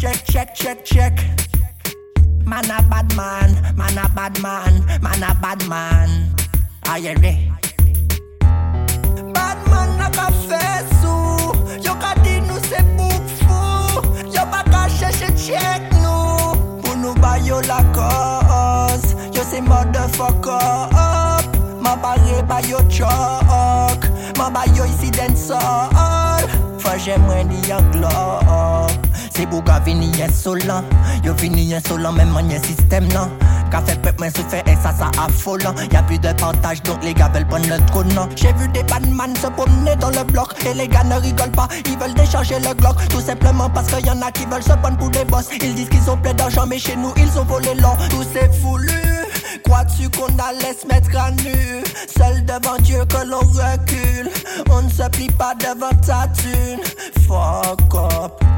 Check, check, check, check. Man a bad man, man a bad man, man a bad man. Are you ready? Bad man ka fè Yo ka di nou se bouk fou Yo pa ka chèche check nou Pou nou ba la cause Yo se motherfucker up. Ma bare ba yo chok Ma ba yo di yon glock Se bou ka vini yen solan Yo vini yen solan men man yen système nan Ka fait pep men ça affolant Y'a plus de partage donc les gars veulent prendre le trône J'ai vu des badman se promener dans le bloc Et les gars ne rigolent pas, ils veulent décharger le Glock Tout simplement parce qu'il y en a qui veulent se prendre pour des boss. Ils disent qu'ils ont plein d'argent mais chez nous ils ont volé l'or. Tout c'est foulu Crois-tu qu'on allait se mettre à nu? Seul devant Dieu que l'on recule. On ne se plie pas devant ta thune. Fuck up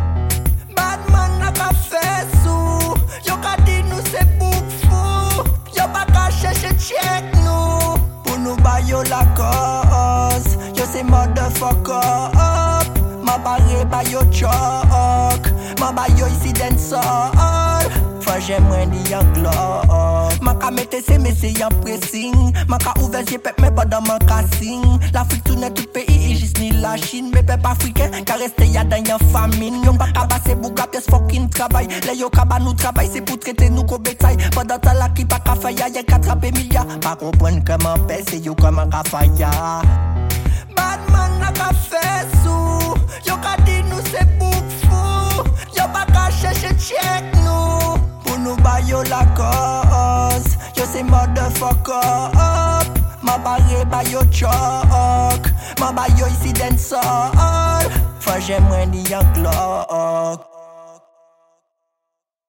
yo la motherfucker up. Ma bare ba yo Ma ba yo isi den sol Fwa jè mwen di yon glock Man ka mette se mese yon pressing. Man ka ouve zye pep men padan man ka sing. L'Afrique tourne tout pays et jis ni la Chin Me pep Afriken ka reste ya dan yon famin Yon pa kaba se bou ka pyes fokin travay Le yo kaba nou travay se pou trete nou ko betay Padan ta la ki pa kafaya Yen katrape milya Pa kompwen keman pe se yo keman kafaya Badman la ka fesou Yo ka di nou se bouk fou. Yo pa ka chèche tchèk nou Pou nou bayo la koz Yo se motherfucker. Up Ma bare ba yo chok. Ma ba yo isi den sol. Fwa jè mwen di yon glock